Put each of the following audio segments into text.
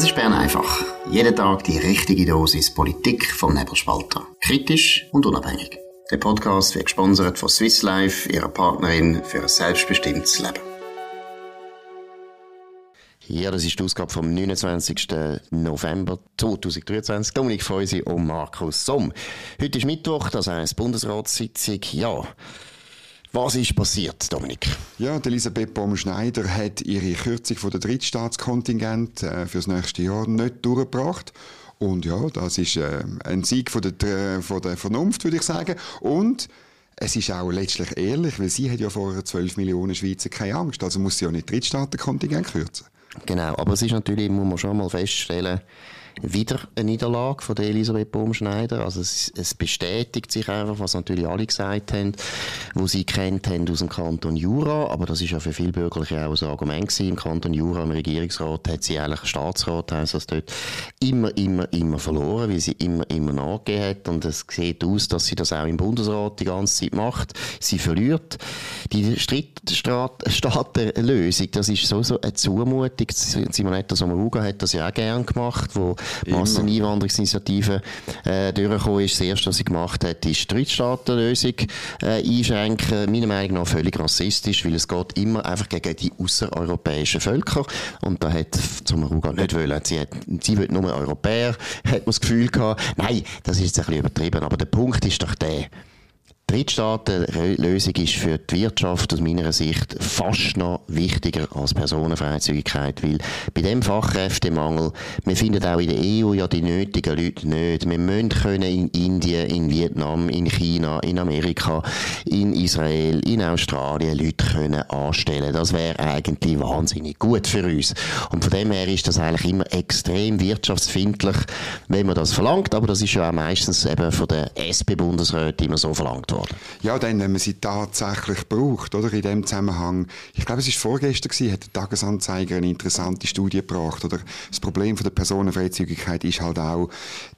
Das ist Bern einfach. Jeden Tag die richtige Dosis Politik vom Nebelspalter. Kritisch und unabhängig. Der Podcast wird gesponsert von Swiss Life, ihrer Partnerin für ein selbstbestimmtes Leben. Ja, das ist die Ausgabe vom 29. November 2023. Dominik Feusi und Markus Somm. Heute ist Mittwoch, das heißt Bundesratssitzung. Ja, was ist passiert, Dominik? Ja, Elisabeth Baum-Schneider hat ihre Kürzung von der Drittstaatskontingent äh, fürs nächste Jahr nicht durchgebracht. Und ja, das ist äh, ein Sieg von der, von der Vernunft, würde ich sagen. Und es ist auch letztlich ehrlich, weil sie hat ja vorher 12 Millionen Schweizer keine Angst. Also muss sie ja nicht Drittstaatenkontingent kürzen. Genau, aber es ist natürlich, muss man schon mal feststellen, wieder eine Niederlage von Elisabeth Baumschneider. Also es, es, bestätigt sich einfach, was natürlich alle gesagt haben, wo sie kennt haben aus dem Kanton Jura. Aber das ist ja für viele Bürgerliche auch ein Argument gewesen. Im Kanton Jura, im Regierungsrat, hat sie eigentlich Staatsrat, heisst das dort, immer, immer, immer verloren, weil sie immer, immer nachgegeben hat. Und es sieht aus, dass sie das auch im Bundesrat die ganze Zeit macht. Sie verliert. Die Staatenlösung, das ist so, so eine Zumutung. Simonetta Sommaruga hat das ja auch gern gemacht, wo Masseneinwanderungsinitiative äh, durchgekommen ist. Das erste, was sie gemacht hat, ist die Drittstaatenlösung äh, einschränken. Meiner Meinung nach völlig rassistisch, weil es geht immer einfach gegen die außereuropäischen Völker. Und da hat Sommaruga nicht wollen. Sie, hat, sie will nur Europäer, hat man das Gefühl gehabt. Nein, das ist jetzt ein bisschen übertrieben. Aber der Punkt ist doch der, Drittstaatenlösung ist für die Wirtschaft aus meiner Sicht fast noch wichtiger als Personenfreizügigkeit, weil bei dem Fachkräftemangel, wir finden auch in der EU ja die nötigen Leute nicht. Wir müssen können in Indien, in Vietnam, in China, in Amerika, in Israel, in Australien Leute können anstellen. Das wäre eigentlich wahnsinnig gut für uns. Und von dem her ist das eigentlich immer extrem wirtschaftsfindlich, wenn man das verlangt, aber das ist ja auch meistens eben von der SP-Bundesräten immer so verlangt worden worden. Ja, dann, wenn man sie tatsächlich braucht, oder? In dem Zusammenhang. Ich glaube, es war vorgestern gewesen, hat der Tagesanzeiger eine interessante Studie gebracht, oder? Das Problem von der Personenfreizügigkeit ist halt auch,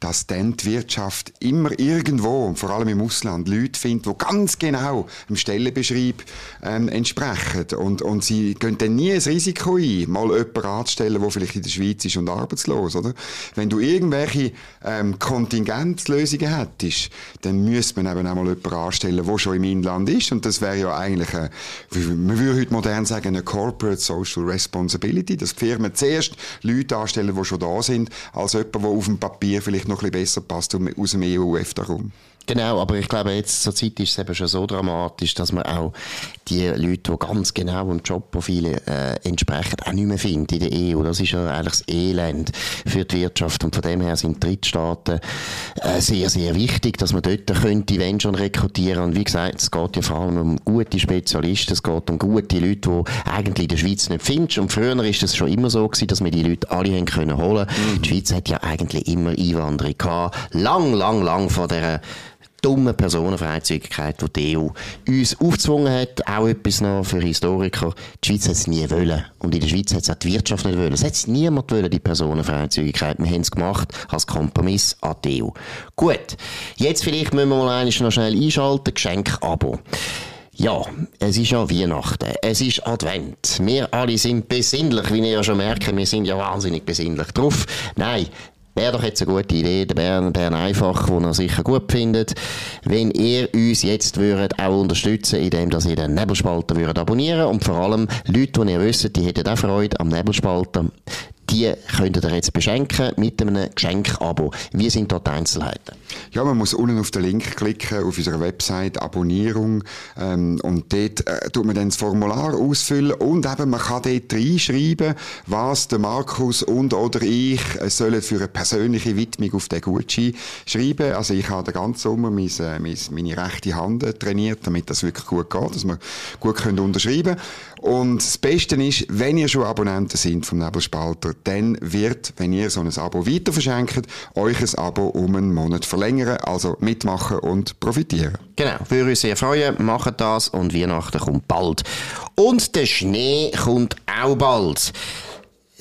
dass dann die Wirtschaft immer irgendwo, vor allem im Ausland, Leute findet, die ganz genau dem Stellenbeschreib ähm, entsprechen. Und, und sie gehen dann nie ein Risiko ein, mal jemanden anzustellen, der vielleicht in der Schweiz ist und arbeitslos, oder? Wenn du irgendwelche ähm, Kontingenzlösungen hättest, dann müsste man eben auch mal jemanden anstellen, der schon im Inland ist. Und das wäre ja eigentlich, eine, man würde heute modern sagen, eine Corporate Social Responsibility, dass die Firmen zuerst Leute anstellen, die schon da sind, als jemand, der auf dem Papier vielleicht noch ein bisschen besser passt aus dem EU-EFTA-Raum. Genau, aber ich glaube, jetzt zur Zeit ist es eben schon so dramatisch, dass man auch die Leute, die ganz genau im Jobprofil äh, entsprechen, auch nicht mehr findet in der EU. Das ist ja eigentlich das Elend für die Wirtschaft. Und von dem her sind Drittstaaten äh, sehr, sehr wichtig, dass man dort könnte, wenn schon, rekrutieren. Und wie gesagt, es geht ja vor allem um gute Spezialisten, es geht um gute Leute, die eigentlich in der Schweiz nicht findest. Und früher ist es schon immer so gewesen, dass wir die Leute alle haben können holen. Mhm. Die Schweiz hat ja eigentlich immer Einwanderung gehabt. Lang, lang, lang vor der dumme Personenfreizügigkeit, die die EU uns aufgezwungen hat. Auch etwas noch für Historiker. Die Schweiz hat es nie wollen. Und in der Schweiz hat es auch die Wirtschaft nicht wollen. Es hat niemand wollen, die Personenfreizügigkeit. Wir haben es gemacht als Kompromiss an die EU. Gut. Jetzt vielleicht müssen wir mal noch schnell einschalten. Geschenk-Abo. Ja, es ist ja Weihnachten, es ist Advent. Wir alle sind besinnlich, wie ihr ja schon merkt, wir sind ja wahnsinnig besinnlich drauf. Nein, Wäre doch jetzt eine gute Idee, der Bern, Bern einfach, den er sicher gut findet, wenn ihr uns jetzt würdet auch unterstützen, indem dass ihr den Nebelspalter würdet abonnieren. Und vor allem Leute, die ihr wisst, die hätten auch Freude am Nebelspalter die könnt ihr jetzt beschenken mit einem Geschenkabo. Wie sind dort die Einzelheiten? Ja, man muss unten auf den Link klicken, auf unserer Website, Abonnierung, ähm, und dort äh, tut man dann das Formular ausfüllen und eben, man kann dort reinschreiben, was der Markus und oder ich äh, sollen für eine persönliche Widmung auf den Gutschein schreiben. Also ich habe den ganzen Sommer meine, äh, meine, meine rechte Hand trainiert, damit das wirklich gut geht, dass wir gut können unterschreiben Und das Beste ist, wenn ihr schon Abonnenten sind vom Nebelspalter, dann wird, wenn ihr so ein Abo weiter verschenkt, euch ein Abo um einen Monat verlängern. Also mitmachen und profitieren. Genau, würde uns sehr freuen. Macht das und Weihnachten kommt bald. Und der Schnee kommt auch bald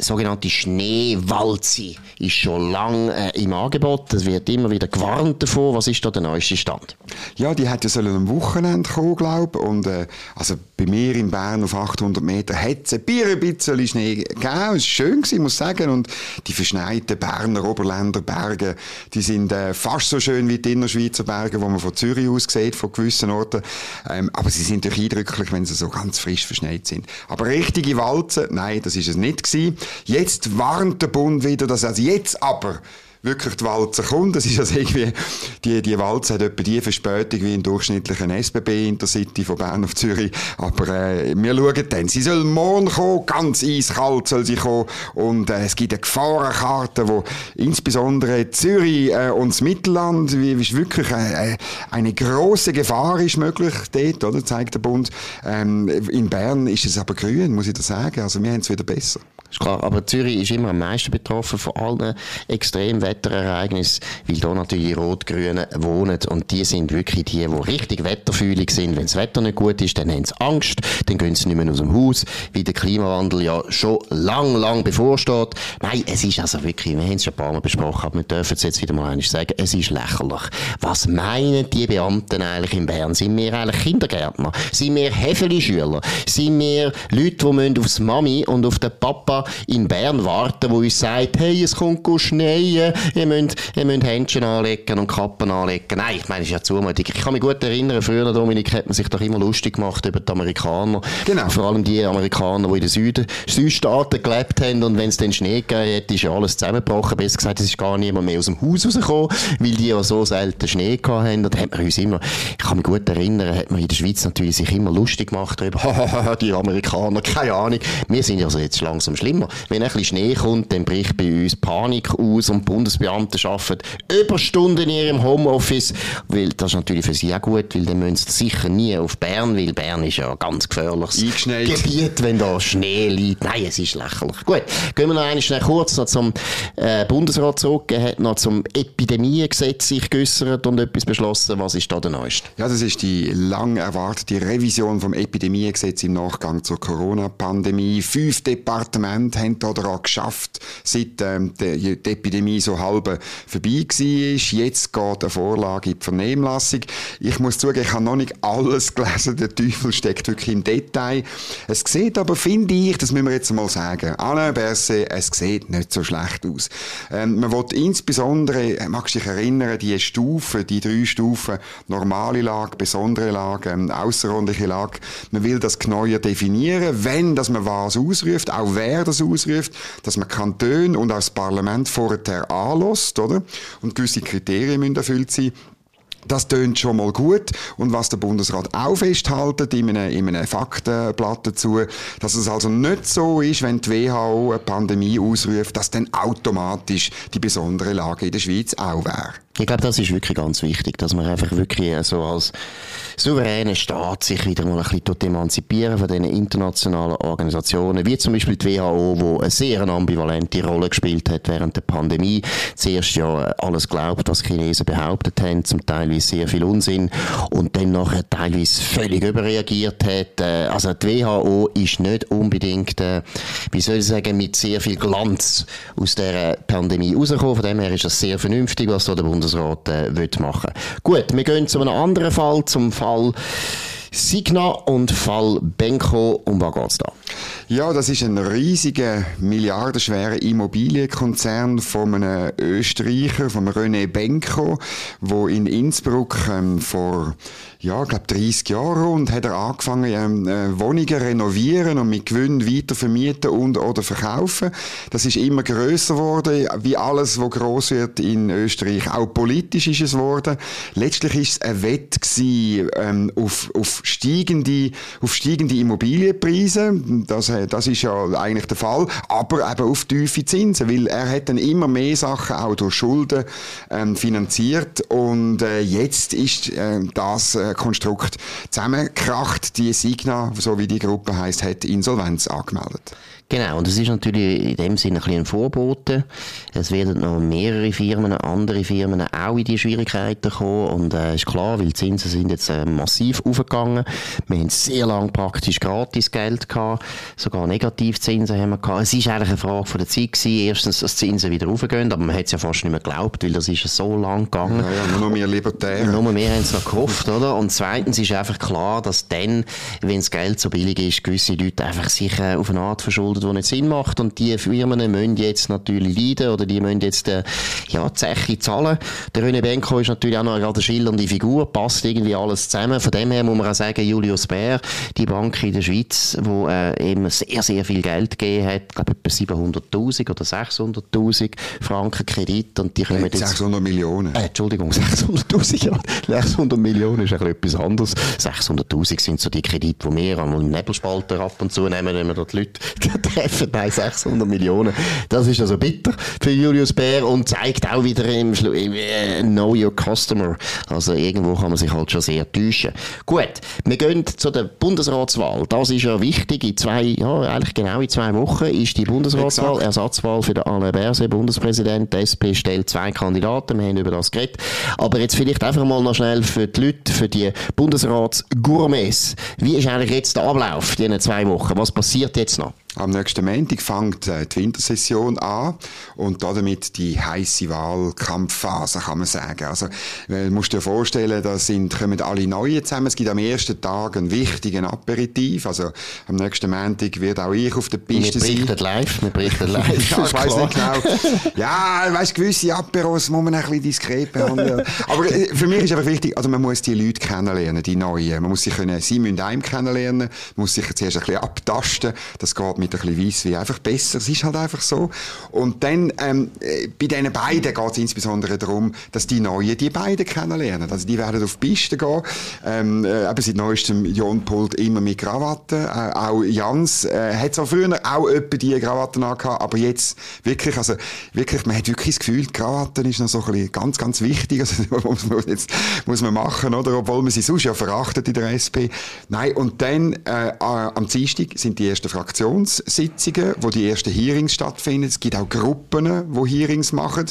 sogenannte Schneewalze ist schon lange äh, im Angebot. Es wird immer wieder gewarnt davon. Was ist da der neueste Stand? Ja, die hätte sollen am Wochenende kommen, glaube ich. Und, äh, also bei mir in Bern auf 800 Meter hat es ein bisschen Schnee gegeben. Es war schön, gewesen, muss ich sagen. Und die verschneiten Berner Oberländer Berge, die sind äh, fast so schön wie die Innerschweizer Berge, wo man von Zürich aus sieht, von gewissen Orten. Ähm, aber sie sind doch eindrücklich, wenn sie so ganz frisch verschneit sind. Aber richtige Walzen, nein, das ist es nicht gewesen. Jetzt warnt der Bund wieder, dass also jetzt aber wirklich die Walze kommt. Das ist also irgendwie, die, die Walze hat etwa die Verspätung wie im durchschnittlichen SBB Intercity von Bern auf Zürich. Aber äh, wir schauen dann. Sie soll morgen kommen, ganz eiskalt soll sie kommen. Und äh, es gibt eine Gefahrenkarte, wo insbesondere Zürich äh, und das Mittelland, wie, ist wirklich äh, äh, eine große Gefahr ist möglich dort, oder, zeigt der Bund. Ähm, in Bern ist es aber grün, muss ich da sagen. Also wir haben es wieder besser. Ist klar, aber Zürich ist immer am meisten betroffen von allen Extremwetterereignissen, weil da natürlich die Rot-Grünen wohnen und die sind wirklich die, die richtig wetterfühlig sind. Wenn das Wetter nicht gut ist, dann haben sie Angst, dann gehen sie nicht mehr aus dem Haus, weil der Klimawandel ja schon lang, lang bevorsteht. Nein, es ist also wirklich, wir haben es schon ein paar Mal besprochen, aber wir dürfen es jetzt wieder mal eines sagen, es ist lächerlich. Was meinen die Beamten eigentlich in Bern? Sind wir eigentlich Kindergärtner? Sind wir Hefeli-Schüler? Sind wir Leute, die aufs Mami und auf den Papa in Bern warten, wo uns sagt, hey, es kommt schneien, ihr müsst, ihr müsst Händchen anlegen und Kappen anlegen. Nein, ich meine, das ist ja Zumutung. Ich kann mich gut erinnern, früher, Dominik, hat man sich doch immer lustig gemacht über die Amerikaner. Genau. Vor allem die Amerikaner, die in den Süden, Südstaaten gelebt haben und wenn es dann Schnee gegeben hat, ist ja alles zusammengebrochen. Besser gesagt, es ist gar niemand mehr aus dem Haus rausgekommen, weil die ja so selten Schnee gehabt haben. Da hat man uns immer, ich kann mich gut erinnern, hat man in der Schweiz natürlich sich immer lustig gemacht darüber, die Amerikaner, keine Ahnung. Wir sind also jetzt langsam schlimm schlimmer. Wenn ein bisschen Schnee kommt, dann bricht bei uns Panik aus und Bundesbeamte arbeiten Überstunden in ihrem Homeoffice, weil das ist natürlich für sie auch gut, weil dann müssen sie sicher nie auf Bern, weil Bern ist ja ein ganz gefährliches Gebiet, wenn da Schnee liegt. Nein, es ist lächerlich. Gut, gehen wir noch einmal schnell kurz noch zum äh, Bundesrat zurück. Er hat noch zum Epidemiegesetz sich geäussert und etwas beschlossen. Was ist da der Neueste? Ja, das ist die lang erwartete Revision vom Epidemiegesetz im Nachgang zur Corona-Pandemie. Fünf Departemente Prozent haben daran geschafft, seit ähm, die, die, Epidemie so halb vorbei war. Jetzt geht eine Vorlage in die Vernehmlassung. Ich muss zugeben, ich habe noch nicht alles gelesen. Der Teufel steckt wirklich im Detail. Es sieht aber, finde ich, das müssen wir jetzt mal sagen, Alain Berset, es sieht nicht so schlecht aus. Ähm, man will insbesondere, magst du dich erinnern, die Stufen, die drei Stufen, normale Lage, besondere Lage, ähm, außerordentliche Lage, man will das genauer definieren, wenn, dass man was ausruft, auch wer das ausruft, dass man Kantone und auch das Parlament vorher anlässt, oder? Und gewisse Kriterien müssen erfüllt sein. Das tönt schon mal gut. Und was der Bundesrat auch festhaltet in einem, in einem Faktenblatt dazu, dass es also nicht so ist, wenn die WHO eine Pandemie ausruft, dass dann automatisch die besondere Lage in der Schweiz auch wäre. Ich glaube, das ist wirklich ganz wichtig, dass man einfach wirklich so als souveräner Staat sich wieder mal ein bisschen emanzipieren von diesen internationalen Organisationen, wie zum Beispiel die WHO, wo eine sehr ambivalente Rolle gespielt hat während der Pandemie. Zuerst ja alles glaubt, was Chinesen behauptet haben, zum Teil sehr viel Unsinn und dann nachher teilweise völlig überreagiert hat. Äh, also die WHO ist nicht unbedingt, äh, wie soll ich sagen, mit sehr viel Glanz aus der Pandemie rausgekommen. Von dem her ist das sehr vernünftig, was da der Bund Bundesrat äh, will machen Gut, wir gehen zu einem anderen Fall, zum Fall Signa und Fall Benko. Um was geht's da? Ja, das ist ein riesiger, milliardenschwerer Immobilienkonzern von einem Österreicher, von René Benko, wo in Innsbruck ähm, vor ja, glaube 30 Jahre und hat er angefangen, ähm, äh, Wohnungen renovieren und mit Gewinn weiter vermieten und oder verkaufen. Das ist immer größer geworden, wie alles, was groß wird in Österreich. Auch politisch ist es geworden. Letztlich ist es ein Wett gewesen, ähm, auf, auf steigende, auf steigende Immobilienpreise. Das, äh, das ist ja eigentlich der Fall. Aber eben auf tiefe Zinsen, weil er hat dann immer mehr Sachen auch durch Schulden ähm, finanziert und äh, jetzt ist äh, das äh, Konstrukt zusammengekracht. Die Signa, so wie die Gruppe heißt, hat Insolvenz angemeldet. Genau, und es ist natürlich in dem Sinne ein bisschen ein Vorbote. Es werden noch mehrere Firmen, andere Firmen auch in die Schwierigkeiten kommen und äh, ist klar, weil die Zinsen sind jetzt äh, massiv aufgegangen. Wir haben sehr lange praktisch gratis Geld gehabt. sogar Negativzinsen haben wir gehabt. Es ist eigentlich eine Frage von der Zeit gewesen. Erstens, dass die Zinsen wieder raufgehen, aber man hat es ja fast nicht mehr geglaubt, weil das ist so lang gegangen. Ja, ja, nur mehr Libertäre. Nur mehr haben es noch gehofft, oder? Und zweitens ist einfach klar, dass dann, wenn das Geld so billig ist, gewisse Leute einfach sich äh, auf eine Art verschuldet, die nicht Sinn macht und die Firmen müssen jetzt natürlich leiden oder die müssen jetzt äh, ja, die Zeche zahlen. Der René Benko ist natürlich auch noch eine schillernde Figur, passt irgendwie alles zusammen. Von dem her muss man auch sagen, Julius Bär, die Bank in der Schweiz, wo äh, eben sehr, sehr viel Geld gegeben hat, ich glaube etwa 700'000 oder 600'000 Franken Kredit und die kommen jetzt... 600 Millionen. Äh, Entschuldigung, 600'000, ja. 600 Millionen ist ein etwas anderes. 600'000 sind so die Kredite, die wir im Nebelspalter ab und zu nehmen, wenn wir dort Leute treffen. Nein, 600 Millionen. Das ist also bitter für Julius Bär und zeigt auch wieder im, im äh, Know Your Customer. Also irgendwo kann man sich halt schon sehr täuschen. Gut, wir gehen zu der Bundesratswahl. Das ist ja wichtig. In zwei, ja, eigentlich genau in zwei Wochen ist die Bundesratswahl, Exakt. Ersatzwahl für den Alain Berset, Bundespräsident. Die SP stellt zwei Kandidaten. Wir haben über das geredet. Aber jetzt vielleicht einfach mal noch schnell für die Leute, für die Bundesratsgourmets. Wie ist eigentlich jetzt der Ablauf, diese zwei Wochen? Was passiert jetzt noch? Am nächsten Montag fängt äh, die Wintersession an und damit die heiße Wahlkampfphase, kann man sagen. Also, du musst dir vorstellen, da sind, kommen alle Neuen zusammen. Es gibt am ersten Tag einen wichtigen Aperitif. Also, am nächsten Montag wird auch ich auf der Piste sein. Wir berichten live, wir berichten live. ja, ich weiss nicht genau. Ja, weißt, gewisse Aperos muss man ein bisschen diskret behandeln. Aber äh, für mich ist einfach wichtig, also man muss die Leute kennenlernen, die Neuen. Man muss sich können, sie müssen einem kennenlernen, man muss sich zuerst ein bisschen abtasten. Das geht mit ein bisschen Weisswein einfach besser. Es ist halt einfach so. Und dann, ähm, äh, bei diesen beiden geht es insbesondere darum, dass die Neuen die beiden kennenlernen. Also die werden auf die Piste gehen. Ähm, äh, eben seit neuestem Jon Pult immer mit Krawatte. Äh, auch Jans äh, hat zwar früher auch etwa die Krawatten angehabt, aber jetzt wirklich, also wirklich, man hat wirklich das Gefühl, die Krawatten ist noch so ein bisschen ganz, ganz wichtig. Also jetzt muss man machen, oder? Obwohl man sie sonst ja verachtet in der SP. Nein, und dann äh, am Dienstag sind die ersten Fraktions Sitzungen, wo die ersten Hearings stattfinden. Es gibt auch Gruppen, wo Hearings machen.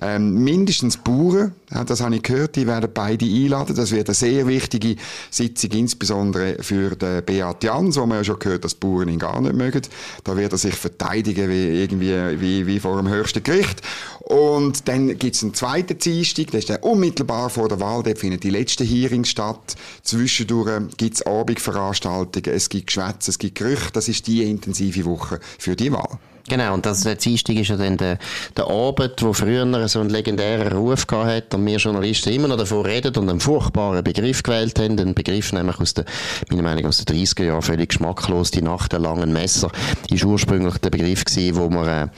Ähm, mindestens Bauern, das habe ich gehört, die werden beide einladen. Das wird eine sehr wichtige Sitzung, insbesondere für den Beat Jans, wo man ja schon gehört, dass Bauern ihn gar nicht mögen. Da wird er sich verteidigen wie, irgendwie, wie, wie vor dem höchsten Gericht. Und dann gibt es einen zweiten Dienstag, das ist dann unmittelbar vor der Wahl, dort finden die letzten Hearings statt. Zwischendurch gibt es Abendveranstaltungen, es gibt Geschwätze, es gibt Gerüchte. Das ist die intensive Woche für die Wahl. Genau, und das der Dienstag ist ja dann der, der Abend, wo früher so einen legendären Ruf hat und wir Journalisten immer noch davor reden und einen furchtbaren Begriff gewählt haben, einen Begriff nämlich aus der, meiner Meinung aus den 30er Jahren, völlig geschmacklos, die Nacht der langen Messer, ist ursprünglich der Begriff gewesen, wo man, äh,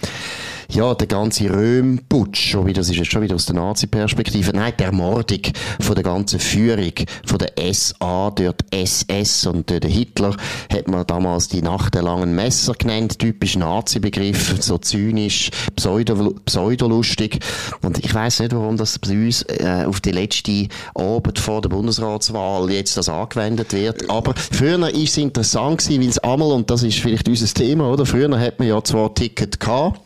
ja, der ganze Röhm-Putsch, schon wieder, das ist jetzt schon wieder aus der Nazi-Perspektive, nein, die Ermordung von der ganzen Führung, von der SA, dort SS und der Hitler, hat man damals die Nacht der langen Messer genannt, typisch Nazi-Begriff, so zynisch, pseudo, pseudolustig. Und ich weiß nicht, warum das bei uns äh, auf die letzte Abend vor der Bundesratswahl jetzt das angewendet wird. Aber früher war es interessant weil es einmal, und das ist vielleicht unser Thema, oder? Früher hat man ja zwar Ticket gehabt,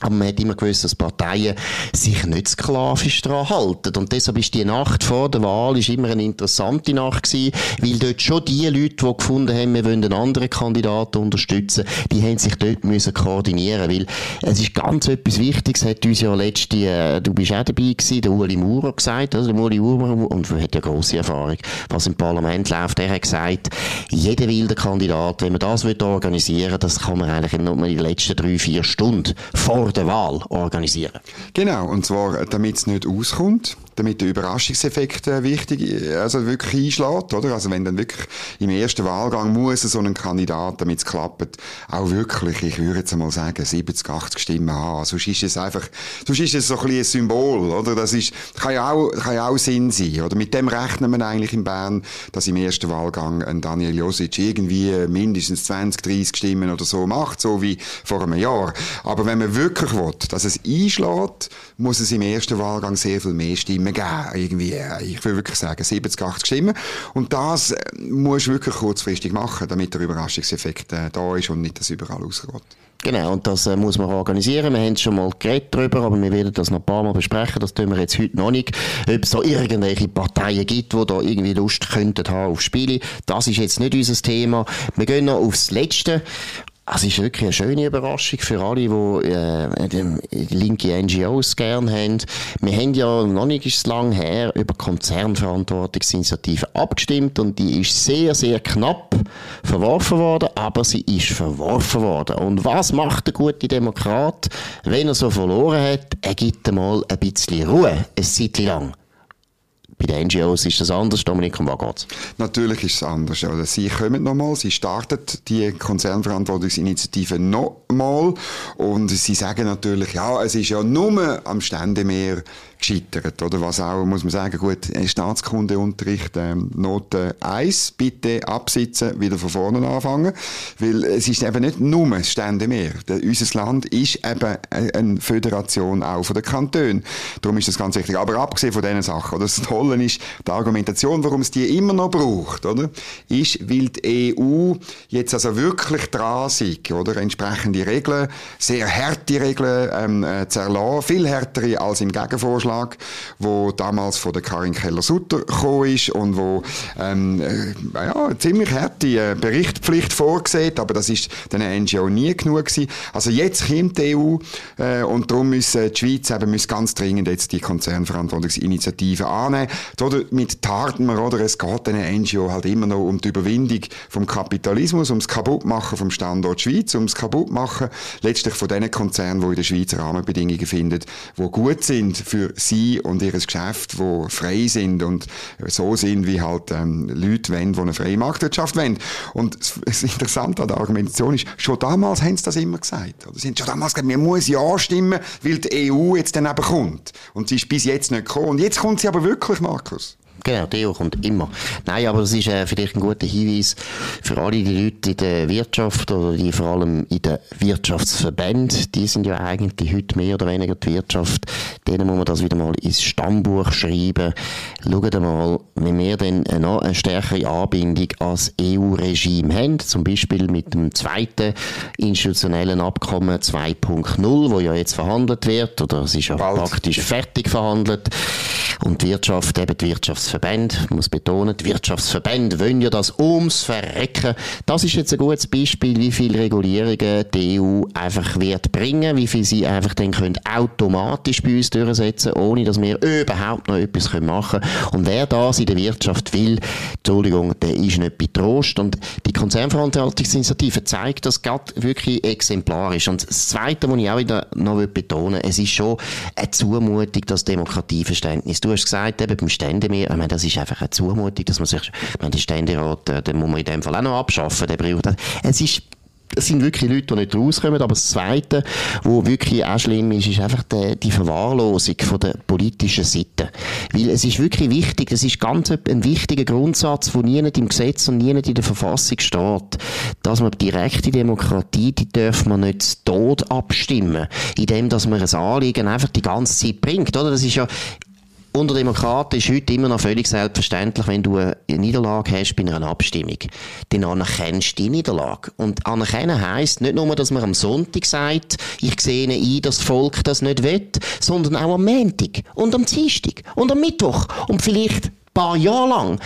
aber man hat immer gewusst, dass Parteien sich nicht sklavisch daran halten. Und deshalb ist die Nacht vor der Wahl ist immer eine interessante Nacht gewesen, weil dort schon die Leute, die gefunden haben, wir wollen einen anderen Kandidaten unterstützen, die haben sich dort müssen koordinieren weil es ist ganz etwas Wichtiges, hat uns ja letzte, äh, du bist auch dabei gewesen, der Uli Maurer gesagt, also der Uli Maurer, und hat ja grosse Erfahrung, was im Parlament läuft, er hat gesagt, jeder wilde Kandidat, wenn man das organisieren will, das kann man eigentlich nur in den letzten drei, vier Stunden vor vor der Wahl organisieren. Genau, und zwar, damit es nicht auskommt, damit der Überraschungseffekt äh, wichtig, also wirklich einschlägt, oder? Also wenn dann wirklich im ersten Wahlgang muss so ein Kandidat, damit es klappt, auch wirklich, ich würde jetzt mal sagen, 70, 80 Stimmen haben. Sonst ist es einfach, sonst ist es so ein bisschen ein Symbol, oder? Das ist, kann ja auch, kann ja auch Sinn sein, oder? Mit dem rechnen wir eigentlich in Bern, dass im ersten Wahlgang ein Daniel Josic irgendwie mindestens 20, 30 Stimmen oder so macht, so wie vor einem Jahr. Aber wenn man wirklich wirklich will, dass es einschlägt, muss es im ersten Wahlgang sehr viel mehr Stimmen geben. Irgendwie, äh, ich will wirklich sagen, 70, 80 Stimmen. Und das äh, musst du wirklich kurzfristig machen, damit der Überraschungseffekt äh, da ist und nicht das überall ausgeht. Genau, und das äh, muss man organisieren. Wir haben schon mal geredet darüber, aber wir werden das noch ein paar Mal besprechen. Das tun wir jetzt heute noch nicht. Ob es da irgendwelche Parteien gibt, die da irgendwie Lust könnten haben auf Spiele. Das ist jetzt nicht unser Thema. Wir gehen noch aufs Letzte. Also, es ist wirklich eine schöne Überraschung für alle, die äh, linke NGOs gerne haben. Wir haben ja noch nicht lang her über Konzernverantwortungsinitiative abgestimmt und die ist sehr, sehr knapp verworfen worden, aber sie ist verworfen worden. Und was macht der gute Demokrat, wenn er so verloren hat? Er gibt einmal ein bisschen Ruhe, ein Zeit lang. Bei den NGOs ist das anders. Dominik, um was geht's? Natürlich ist es anders. Oder? Sie kommen nochmal, sie startet die Konzernverantwortungsinitiative nochmal und sie sagen natürlich, ja, es ist ja nur am Ständemeer gescheitert, oder? Was auch, muss man sagen, gut, Staatskundeunterricht, ähm, Note 1, bitte absitzen, wieder von vorne anfangen, weil es ist eben nicht nur das Ständemeer. unser Land ist eben eine Föderation auch von den Kantonen. Darum ist das ganz wichtig. Aber abgesehen von diesen Sachen, oder? Das Tolle ist, die Argumentation, warum es die immer noch braucht, oder? Ist, weil die EU jetzt also wirklich dran ist, oder? Entsprechende Regeln, sehr harte Regeln, ähm, äh, zu erlassen, viel härtere als im Gegenvorschlag Vorschlag, wo damals von der Karin Keller-Sutter gekommen ist und wo ähm, äh, ja, ziemlich harte äh, Berichtspflicht vorgesehen, aber das ist den NGO nie genug gewesen. Also jetzt kommt die EU äh, und darum muss äh, die Schweiz eben muss ganz dringend jetzt die Konzernverantwortungsinitiative annehmen. Damit tarten wir, oder? Es geht den NGO halt immer noch um die Überwindung vom Kapitalismus, ums Kaputtmachen vom Standort Schweiz, ums Kaputtmachen letztlich von den Konzernen, die in der Schweiz Rahmenbedingungen finden, die gut sind für sie und ihr Geschäft, wo frei sind und so sind, wie halt ähm, Leute wollen, die eine freie Marktwirtschaft wollen. Und das Interessante an der Argumentation ist, schon damals haben sie das immer gesagt. Oder sie haben schon damals gesagt, man muss ja stimmen, weil die EU jetzt dann eben kommt. Und sie ist bis jetzt nicht gekommen. Und jetzt kommt sie aber wirklich, Markus. Genau, Theo kommt immer. Nein, aber das ist äh, vielleicht ein guter Hinweis für alle die Leute in der Wirtschaft oder die vor allem in den Wirtschaftsverbänden. Die sind ja eigentlich heute mehr oder weniger die Wirtschaft. Denen muss man das wieder mal ins Stammbuch schreiben. Schaut mal, wenn wir dann noch eine stärkere Anbindung als EU-Regime haben, zum Beispiel mit dem zweiten institutionellen Abkommen 2.0, wo ja jetzt verhandelt wird, oder es ist ja Bald. praktisch fertig verhandelt, und die Wirtschaft, eben die Wirtschaftsverbände, ich muss betonen, die Wirtschaftsverbände wollen ja das ums Verrecken. Das ist jetzt ein gutes Beispiel, wie viele Regulierungen die EU einfach wird bringen, wie viel sie einfach dann können automatisch bei uns durchsetzen, ohne dass wir überhaupt noch etwas machen können. Und wer das in der Wirtschaft will, Entschuldigung, der ist nicht betrost. Und die Konzernverantwortungsinitiative zeigt das gerade wirklich exemplarisch. Und das Zweite, was ich auch wieder noch betonen will, es ist schon eine Zumutung, das Demokratieverständnis du hast gesagt, eben beim Ständemeer, ich meine, das ist einfach eine Zumutung, dass man sich, ich meine, den Ständerat, äh, den muss man in dem Fall auch noch abschaffen, der braucht das. Es ist es sind wirklich Leute, die nicht rauskommen. Aber das Zweite, was wirklich auch schlimm ist, ist einfach die, die Verwahrlosung von der politischen Seite. Weil es ist wirklich wichtig, das ist ganz ein wichtiger Grundsatz, der nie im Gesetz und nie in der Verfassung steht, dass man direkte Demokratie, die darf man nicht zu Tod abstimmen, indem dass man ein Anliegen einfach die ganze Zeit bringt. Oder? Das ist ja unter Demokraten ist heute immer noch völlig selbstverständlich, wenn du eine Niederlage hast bei einer Abstimmung, dann anerkennst du die Niederlage. Und anerkennen heisst nicht nur, dass man am Sonntag sagt, ich sehe ein, dass das Volk das nicht will, sondern auch am Montag und am Dienstag und am Mittwoch und vielleicht ein paar Jahre lang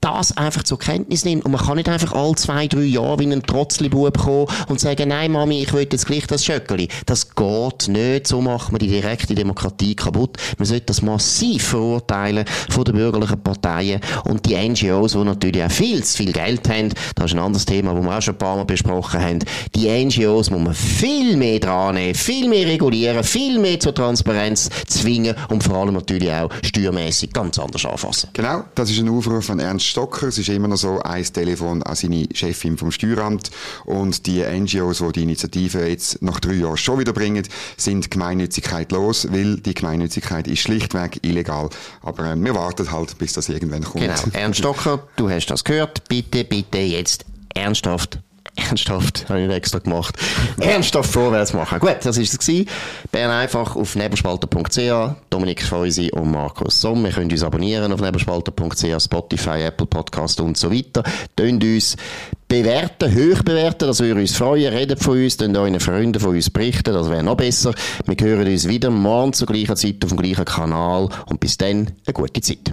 das einfach zur Kenntnis nimmt. Und man kann nicht einfach alle zwei, drei Jahre wie ein Trotzli-Bub kommen und sagen, nein, Mami, ich will jetzt gleich das Schöckeli. Das geht nicht. So macht man die direkte Demokratie kaputt. Man sollte das massiv verurteilen von den bürgerlichen Parteien und die NGOs, die natürlich auch viel zu viel Geld haben. Das ist ein anderes Thema, das wir auch schon ein paar Mal besprochen haben. Die NGOs muss man viel mehr dran nehmen, viel mehr regulieren, viel mehr zur Transparenz zwingen und vor allem natürlich auch steuermäßig ganz anders anfassen. Genau, das ist ein Aufruf von Ernst Stocker. Es ist immer noch so ein Telefon an seine Chefin vom Steueramt. Und die NGOs, die die Initiative jetzt nach drei Jahren schon wieder bringen, sind Gemeinnützigkeit los, weil die Gemeinnützigkeit ist schlichtweg illegal. Aber äh, wir warten halt, bis das irgendwann kommt. Genau. Ernst Stocker, du hast das gehört. Bitte, bitte jetzt ernsthaft ernsthaft, habe ich extra gemacht, ernsthaft vorwärts machen. Gut, das war es. Bern einfach auf nebelspalter.ch, Dominik Feusi und Markus Somm. Wir können uns abonnieren auf nebelspalter.ch, Spotify, Apple Podcast und so weiter. Tönt uns bewerten, hoch bewerten, das würde uns freuen. Redet von uns, dann euren Freunden von uns berichten, das wäre noch besser. Wir hören uns wieder morgen zur gleichen Zeit auf dem gleichen Kanal und bis dann eine gute Zeit.